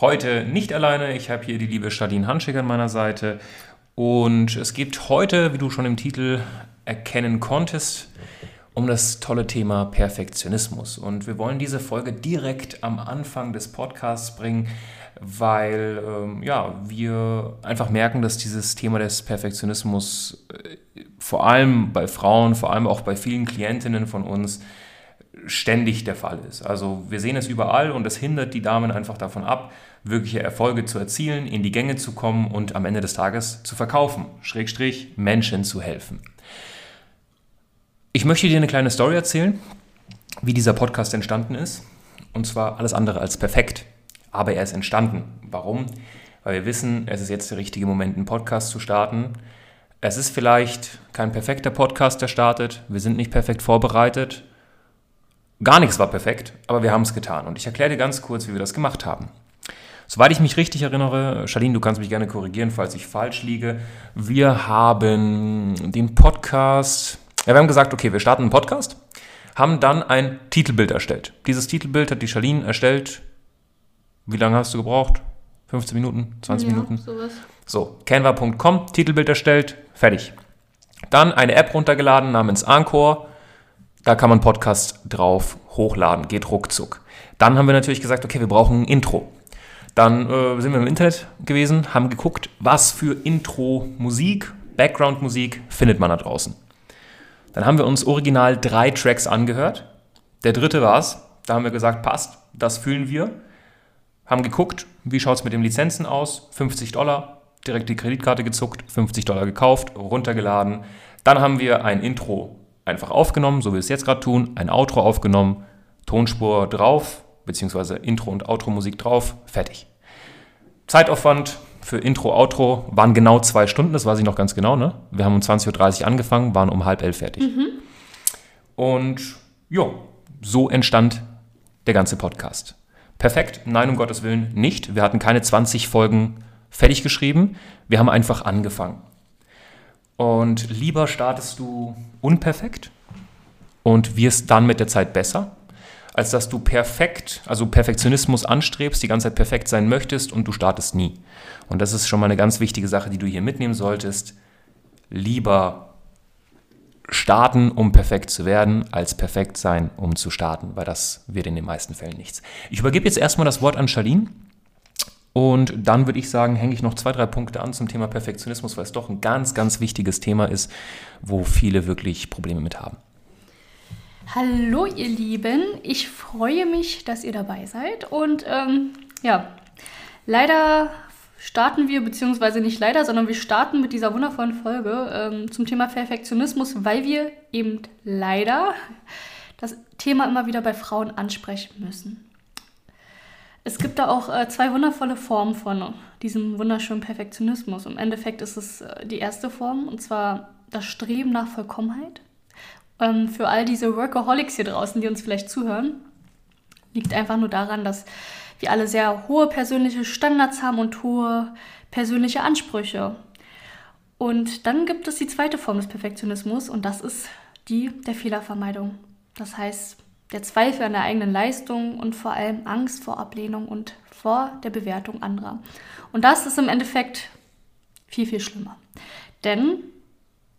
Heute nicht alleine. Ich habe hier die liebe Charlene Hanschig an meiner Seite. Und es geht heute, wie du schon im Titel erkennen konntest, um das tolle Thema Perfektionismus. Und wir wollen diese Folge direkt am Anfang des Podcasts bringen, weil ähm, ja, wir einfach merken, dass dieses Thema des Perfektionismus äh, vor allem bei Frauen, vor allem auch bei vielen Klientinnen von uns ständig der Fall ist. Also wir sehen es überall und es hindert die Damen einfach davon ab, wirkliche Erfolge zu erzielen, in die Gänge zu kommen und am Ende des Tages zu verkaufen, Schrägstrich Menschen zu helfen. Ich möchte dir eine kleine Story erzählen, wie dieser Podcast entstanden ist. Und zwar alles andere als perfekt. Aber er ist entstanden. Warum? Weil wir wissen, es ist jetzt der richtige Moment, einen Podcast zu starten. Es ist vielleicht kein perfekter Podcast, der startet. Wir sind nicht perfekt vorbereitet. Gar nichts war perfekt, aber wir haben es getan. Und ich erkläre dir ganz kurz, wie wir das gemacht haben. Soweit ich mich richtig erinnere, Charlene, du kannst mich gerne korrigieren, falls ich falsch liege. Wir haben den Podcast, ja, wir haben gesagt, okay, wir starten einen Podcast, haben dann ein Titelbild erstellt. Dieses Titelbild hat die Charlene erstellt. Wie lange hast du gebraucht? 15 Minuten, 20 ja, Minuten? Sowas. So, canva.com, Titelbild erstellt, fertig. Dann eine App runtergeladen namens Anchor. Da kann man Podcast drauf hochladen, geht ruckzuck. Dann haben wir natürlich gesagt, okay, wir brauchen ein Intro. Dann äh, sind wir im Internet gewesen, haben geguckt, was für Intro-Musik, Background-Musik findet man da draußen. Dann haben wir uns original drei Tracks angehört. Der dritte war es. Da haben wir gesagt, passt, das fühlen wir. Haben geguckt, wie schaut es mit den Lizenzen aus? 50 Dollar, direkt die Kreditkarte gezuckt, 50 Dollar gekauft, runtergeladen. Dann haben wir ein Intro einfach aufgenommen, so wie wir es jetzt gerade tun, ein Outro aufgenommen, Tonspur drauf, beziehungsweise Intro und Outro-Musik drauf, fertig. Zeitaufwand für Intro, Outro waren genau zwei Stunden, das weiß ich noch ganz genau. Ne? Wir haben um 20.30 Uhr angefangen, waren um halb elf fertig. Mhm. Und ja, so entstand der ganze Podcast. Perfekt, nein, um Gottes Willen nicht. Wir hatten keine 20 Folgen fertig geschrieben. Wir haben einfach angefangen. Und lieber startest du unperfekt und wirst dann mit der Zeit besser, als dass du perfekt, also Perfektionismus anstrebst, die ganze Zeit perfekt sein möchtest und du startest nie. Und das ist schon mal eine ganz wichtige Sache, die du hier mitnehmen solltest. Lieber starten, um perfekt zu werden, als perfekt sein, um zu starten, weil das wird in den meisten Fällen nichts. Ich übergebe jetzt erstmal das Wort an Charlene. Und dann würde ich sagen, hänge ich noch zwei, drei Punkte an zum Thema Perfektionismus, weil es doch ein ganz, ganz wichtiges Thema ist, wo viele wirklich Probleme mit haben. Hallo ihr Lieben, ich freue mich, dass ihr dabei seid und ähm, ja, leider starten wir, beziehungsweise nicht leider, sondern wir starten mit dieser wundervollen Folge ähm, zum Thema Perfektionismus, weil wir eben leider das Thema immer wieder bei Frauen ansprechen müssen. Es gibt da auch äh, zwei wundervolle Formen von diesem wunderschönen Perfektionismus. Im Endeffekt ist es äh, die erste Form, und zwar das Streben nach Vollkommenheit ähm, für all diese Workaholics hier draußen, die uns vielleicht zuhören, liegt einfach nur daran, dass wir alle sehr hohe persönliche Standards haben und hohe persönliche Ansprüche. Und dann gibt es die zweite Form des Perfektionismus und das ist die der Fehlervermeidung. Das heißt, der Zweifel an der eigenen Leistung und vor allem Angst vor Ablehnung und vor der Bewertung anderer. Und das ist im Endeffekt viel, viel schlimmer. Denn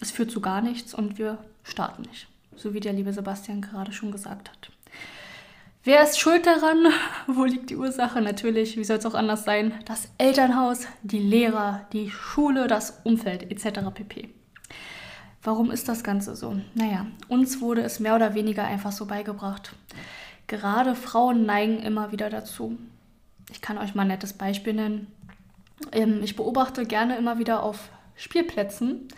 es führt zu gar nichts und wir starten nicht. So wie der liebe Sebastian gerade schon gesagt hat. Wer ist schuld daran? Wo liegt die Ursache? Natürlich, wie soll es auch anders sein? Das Elternhaus, die Lehrer, die Schule, das Umfeld etc. pp. Warum ist das Ganze so? Naja, uns wurde es mehr oder weniger einfach so beigebracht. Gerade Frauen neigen immer wieder dazu. Ich kann euch mal ein nettes Beispiel nennen. Ähm, ich beobachte gerne immer wieder auf Spielplätzen,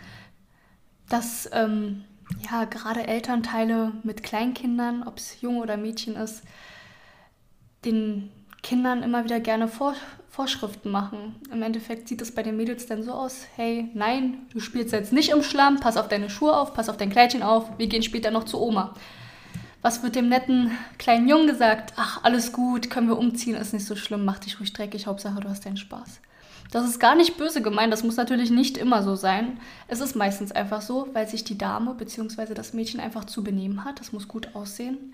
dass ähm, ja, gerade Elternteile mit Kleinkindern, ob es Junge oder Mädchen ist, den Kindern immer wieder gerne vor, Vorschriften machen. Im Endeffekt sieht es bei den Mädels dann so aus, hey, nein, du spielst jetzt nicht im Schlamm, pass auf deine Schuhe auf, pass auf dein Kleidchen auf, wir gehen später noch zu Oma. Was wird dem netten kleinen Jungen gesagt? Ach, alles gut, können wir umziehen, ist nicht so schlimm, mach dich ruhig dreckig, Hauptsache du hast deinen Spaß. Das ist gar nicht böse gemeint, das muss natürlich nicht immer so sein. Es ist meistens einfach so, weil sich die Dame bzw. das Mädchen einfach zu benehmen hat. Das muss gut aussehen.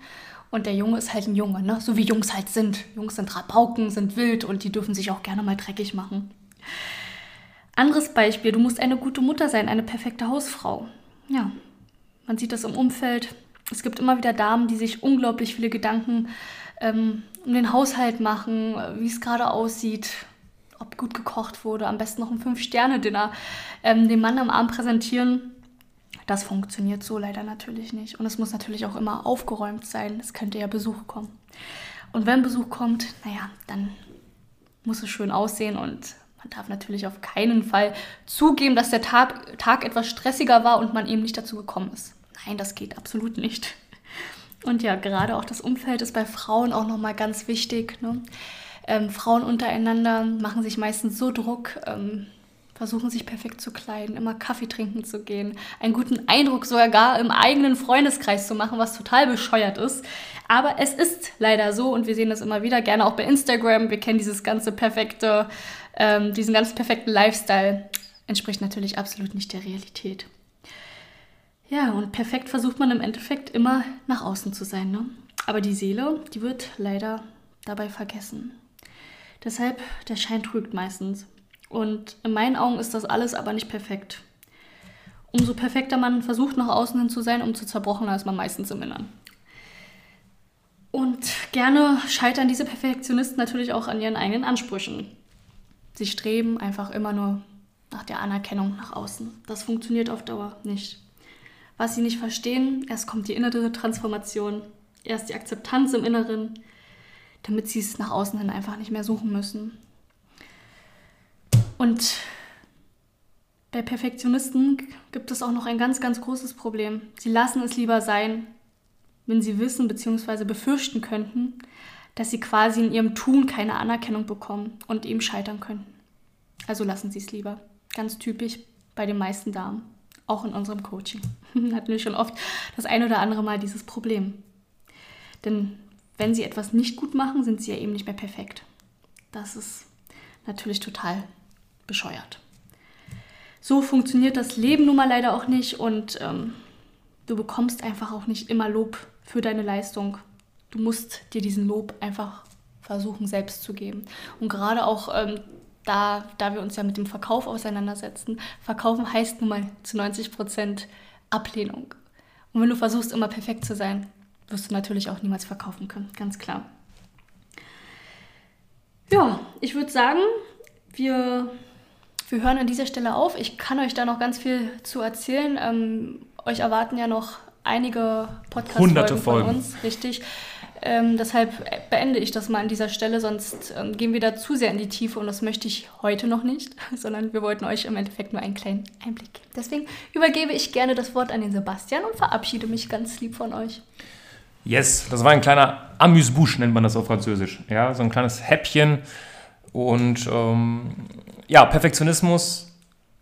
Und der Junge ist halt ein Junge, ne? so wie Jungs halt sind. Jungs sind Rabauken, sind wild und die dürfen sich auch gerne mal dreckig machen. Anderes Beispiel, du musst eine gute Mutter sein, eine perfekte Hausfrau. Ja, man sieht das im Umfeld. Es gibt immer wieder Damen, die sich unglaublich viele Gedanken ähm, um den Haushalt machen, wie es gerade aussieht, ob gut gekocht wurde, am besten noch ein Fünf-Sterne-Dinner ähm, dem Mann am Abend präsentieren. Das funktioniert so leider natürlich nicht. Und es muss natürlich auch immer aufgeräumt sein. Es könnte ja Besuch kommen. Und wenn Besuch kommt, naja, dann muss es schön aussehen und man darf natürlich auf keinen Fall zugeben, dass der Tag, Tag etwas stressiger war und man eben nicht dazu gekommen ist. Nein, das geht absolut nicht. Und ja, gerade auch das Umfeld ist bei Frauen auch nochmal ganz wichtig. Ne? Ähm, Frauen untereinander machen sich meistens so Druck, ähm, versuchen sich perfekt zu kleiden, immer Kaffee trinken zu gehen, einen guten Eindruck sogar im eigenen Freundeskreis zu machen, was total bescheuert ist. Aber es ist leider so und wir sehen das immer wieder, gerne auch bei Instagram. Wir kennen dieses ganze perfekte, ähm, diesen ganz perfekten Lifestyle. Entspricht natürlich absolut nicht der Realität. Ja, und perfekt versucht man im Endeffekt immer nach außen zu sein. Ne? Aber die Seele, die wird leider dabei vergessen. Deshalb, der Schein trügt meistens. Und in meinen Augen ist das alles aber nicht perfekt. Umso perfekter man versucht, nach außen hin zu sein, umso zerbrochener ist man meistens im Innern. Und gerne scheitern diese Perfektionisten natürlich auch an ihren eigenen Ansprüchen. Sie streben einfach immer nur nach der Anerkennung nach außen. Das funktioniert auf Dauer nicht. Was sie nicht verstehen, erst kommt die innere Transformation, erst die Akzeptanz im Inneren, damit sie es nach außen hin einfach nicht mehr suchen müssen. Und bei Perfektionisten gibt es auch noch ein ganz, ganz großes Problem. Sie lassen es lieber sein, wenn sie wissen bzw. befürchten könnten, dass sie quasi in ihrem Tun keine Anerkennung bekommen und eben scheitern könnten. Also lassen sie es lieber. Ganz typisch bei den meisten Damen, auch in unserem Coaching. Hatten wir schon oft das ein oder andere Mal dieses Problem. Denn wenn sie etwas nicht gut machen, sind sie ja eben nicht mehr perfekt. Das ist natürlich total bescheuert. So funktioniert das Leben nun mal leider auch nicht und ähm, du bekommst einfach auch nicht immer Lob für deine Leistung. Du musst dir diesen Lob einfach versuchen selbst zu geben. Und gerade auch ähm, da, da wir uns ja mit dem Verkauf auseinandersetzen, verkaufen heißt nun mal zu 90 Prozent Ablehnung. Und wenn du versuchst, immer perfekt zu sein, wirst du natürlich auch niemals verkaufen können, ganz klar. Ja, ich würde sagen, wir, wir hören an dieser Stelle auf. Ich kann euch da noch ganz viel zu erzählen. Ähm, euch erwarten ja noch einige Podcast-Folgen von uns, richtig. Ähm, deshalb beende ich das mal an dieser Stelle, sonst ähm, gehen wir da zu sehr in die Tiefe und das möchte ich heute noch nicht, sondern wir wollten euch im Endeffekt nur einen kleinen Einblick geben. Deswegen übergebe ich gerne das Wort an den Sebastian und verabschiede mich ganz lieb von euch. Yes, das war ein kleiner Amüsbouche, nennt man das auf Französisch. Ja, so ein kleines Häppchen. Und ähm, ja, Perfektionismus,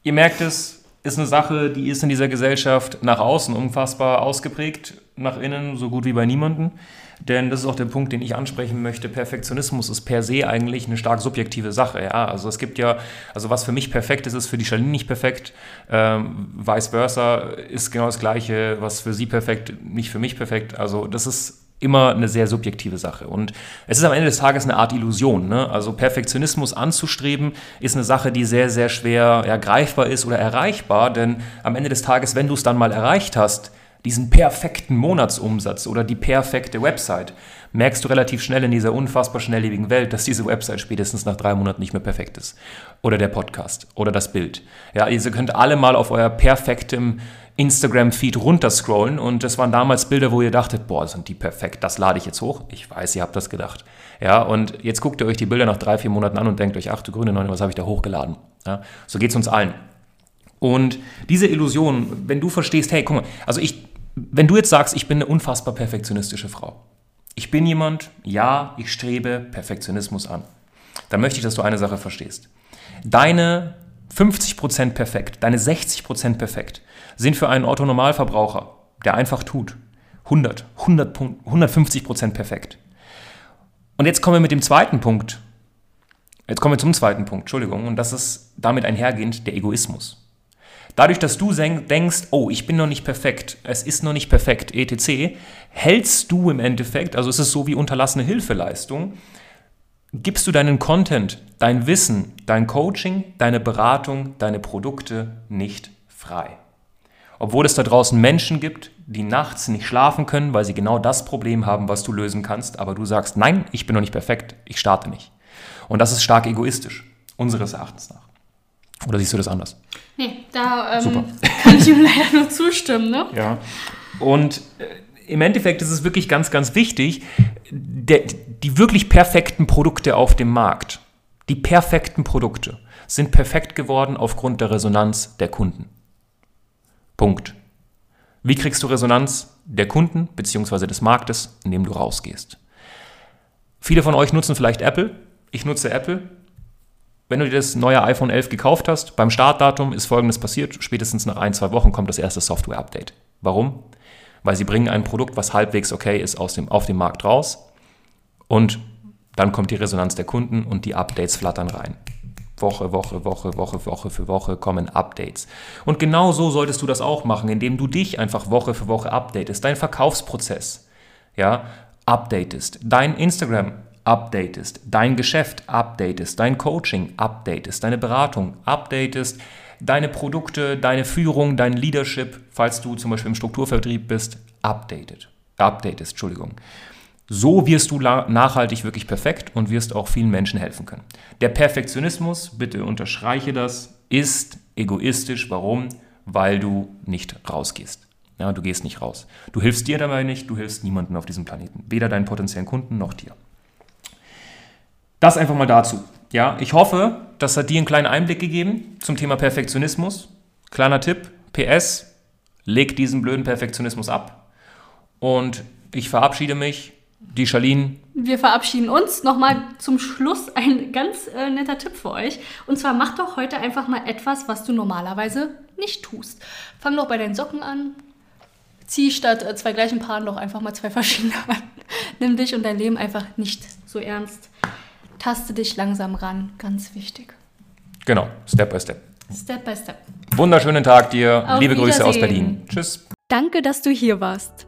ihr merkt es, ist eine Sache, die ist in dieser Gesellschaft nach außen unfassbar ausgeprägt, nach innen so gut wie bei niemandem. Denn das ist auch der Punkt, den ich ansprechen möchte. Perfektionismus ist per se eigentlich eine stark subjektive Sache. Ja? Also es gibt ja, also was für mich perfekt ist, ist für die Charlene nicht perfekt. Ähm, vice versa ist genau das Gleiche, was für sie perfekt, nicht für mich perfekt. Also das ist immer eine sehr subjektive Sache. Und es ist am Ende des Tages eine Art Illusion. Ne? Also Perfektionismus anzustreben ist eine Sache, die sehr, sehr schwer ja, greifbar ist oder erreichbar. Denn am Ende des Tages, wenn du es dann mal erreicht hast, diesen perfekten Monatsumsatz oder die perfekte Website, merkst du relativ schnell in dieser unfassbar schnelllebigen Welt, dass diese Website spätestens nach drei Monaten nicht mehr perfekt ist. Oder der Podcast oder das Bild. Ja, ihr könnt alle mal auf euer perfektem Instagram-Feed runterscrollen und das waren damals Bilder, wo ihr dachtet, boah, sind die perfekt, das lade ich jetzt hoch. Ich weiß, ihr habt das gedacht. Ja, und jetzt guckt ihr euch die Bilder nach drei, vier Monaten an und denkt euch, ach du grüne Neune, was habe ich da hochgeladen? Ja, so geht es uns allen. Und diese Illusion, wenn du verstehst, hey, guck mal, also ich, wenn du jetzt sagst, ich bin eine unfassbar perfektionistische Frau, ich bin jemand, ja, ich strebe Perfektionismus an, dann möchte ich, dass du eine Sache verstehst. Deine 50% perfekt, deine 60% perfekt sind für einen Otto-Normalverbraucher, der einfach tut, 100, 100 150% perfekt. Und jetzt kommen wir mit dem zweiten Punkt. Jetzt kommen wir zum zweiten Punkt, Entschuldigung, und das ist damit einhergehend der Egoismus. Dadurch, dass du denkst, oh, ich bin noch nicht perfekt, es ist noch nicht perfekt, etc., hältst du im Endeffekt, also es ist so wie unterlassene Hilfeleistung, gibst du deinen Content, dein Wissen, dein Coaching, deine Beratung, deine Produkte nicht frei. Obwohl es da draußen Menschen gibt, die nachts nicht schlafen können, weil sie genau das Problem haben, was du lösen kannst, aber du sagst, nein, ich bin noch nicht perfekt, ich starte nicht. Und das ist stark egoistisch, unseres Erachtens nach. Oder siehst du das anders? Nee, da ähm, kann ich ihm leider nur zustimmen. Ne? Ja. Und äh, im Endeffekt ist es wirklich ganz, ganz wichtig, der, die wirklich perfekten Produkte auf dem Markt, die perfekten Produkte, sind perfekt geworden aufgrund der Resonanz der Kunden. Punkt. Wie kriegst du Resonanz der Kunden bzw. des Marktes, indem du rausgehst? Viele von euch nutzen vielleicht Apple. Ich nutze Apple. Wenn du dir das neue iPhone 11 gekauft hast, beim Startdatum ist Folgendes passiert. Spätestens nach ein, zwei Wochen kommt das erste Software-Update. Warum? Weil sie bringen ein Produkt, was halbwegs okay ist, aus dem, auf dem Markt raus. Und dann kommt die Resonanz der Kunden und die Updates flattern rein. Woche, Woche, Woche, Woche, Woche für Woche kommen Updates. Und genau so solltest du das auch machen, indem du dich einfach Woche für Woche updatest, dein Verkaufsprozess, ja, updatest, dein Instagram updatest, dein Geschäft updatest, dein Coaching updatest, deine Beratung updatest, deine Produkte, deine Führung, dein Leadership, falls du zum Beispiel im Strukturvertrieb bist, updated, updatest, Entschuldigung. So wirst du nachhaltig wirklich perfekt und wirst auch vielen Menschen helfen können. Der Perfektionismus, bitte unterstreiche das, ist egoistisch. Warum? Weil du nicht rausgehst. Ja, du gehst nicht raus. Du hilfst dir dabei nicht, du hilfst niemandem auf diesem Planeten. Weder deinen potenziellen Kunden noch dir. Das einfach mal dazu. Ja, ich hoffe, das hat dir einen kleinen Einblick gegeben zum Thema Perfektionismus. Kleiner Tipp, PS, leg diesen blöden Perfektionismus ab. Und ich verabschiede mich die Charlene. Wir verabschieden uns. Nochmal zum Schluss ein ganz äh, netter Tipp für euch. Und zwar mach doch heute einfach mal etwas, was du normalerweise nicht tust. Fang doch bei deinen Socken an. Zieh statt äh, zwei gleichen Paaren doch einfach mal zwei verschiedene an. Nimm dich und dein Leben einfach nicht so ernst. Taste dich langsam ran. Ganz wichtig. Genau, Step by Step. Step by Step. Wunderschönen Tag dir. Auf Liebe Grüße aus Berlin. Tschüss. Danke, dass du hier warst.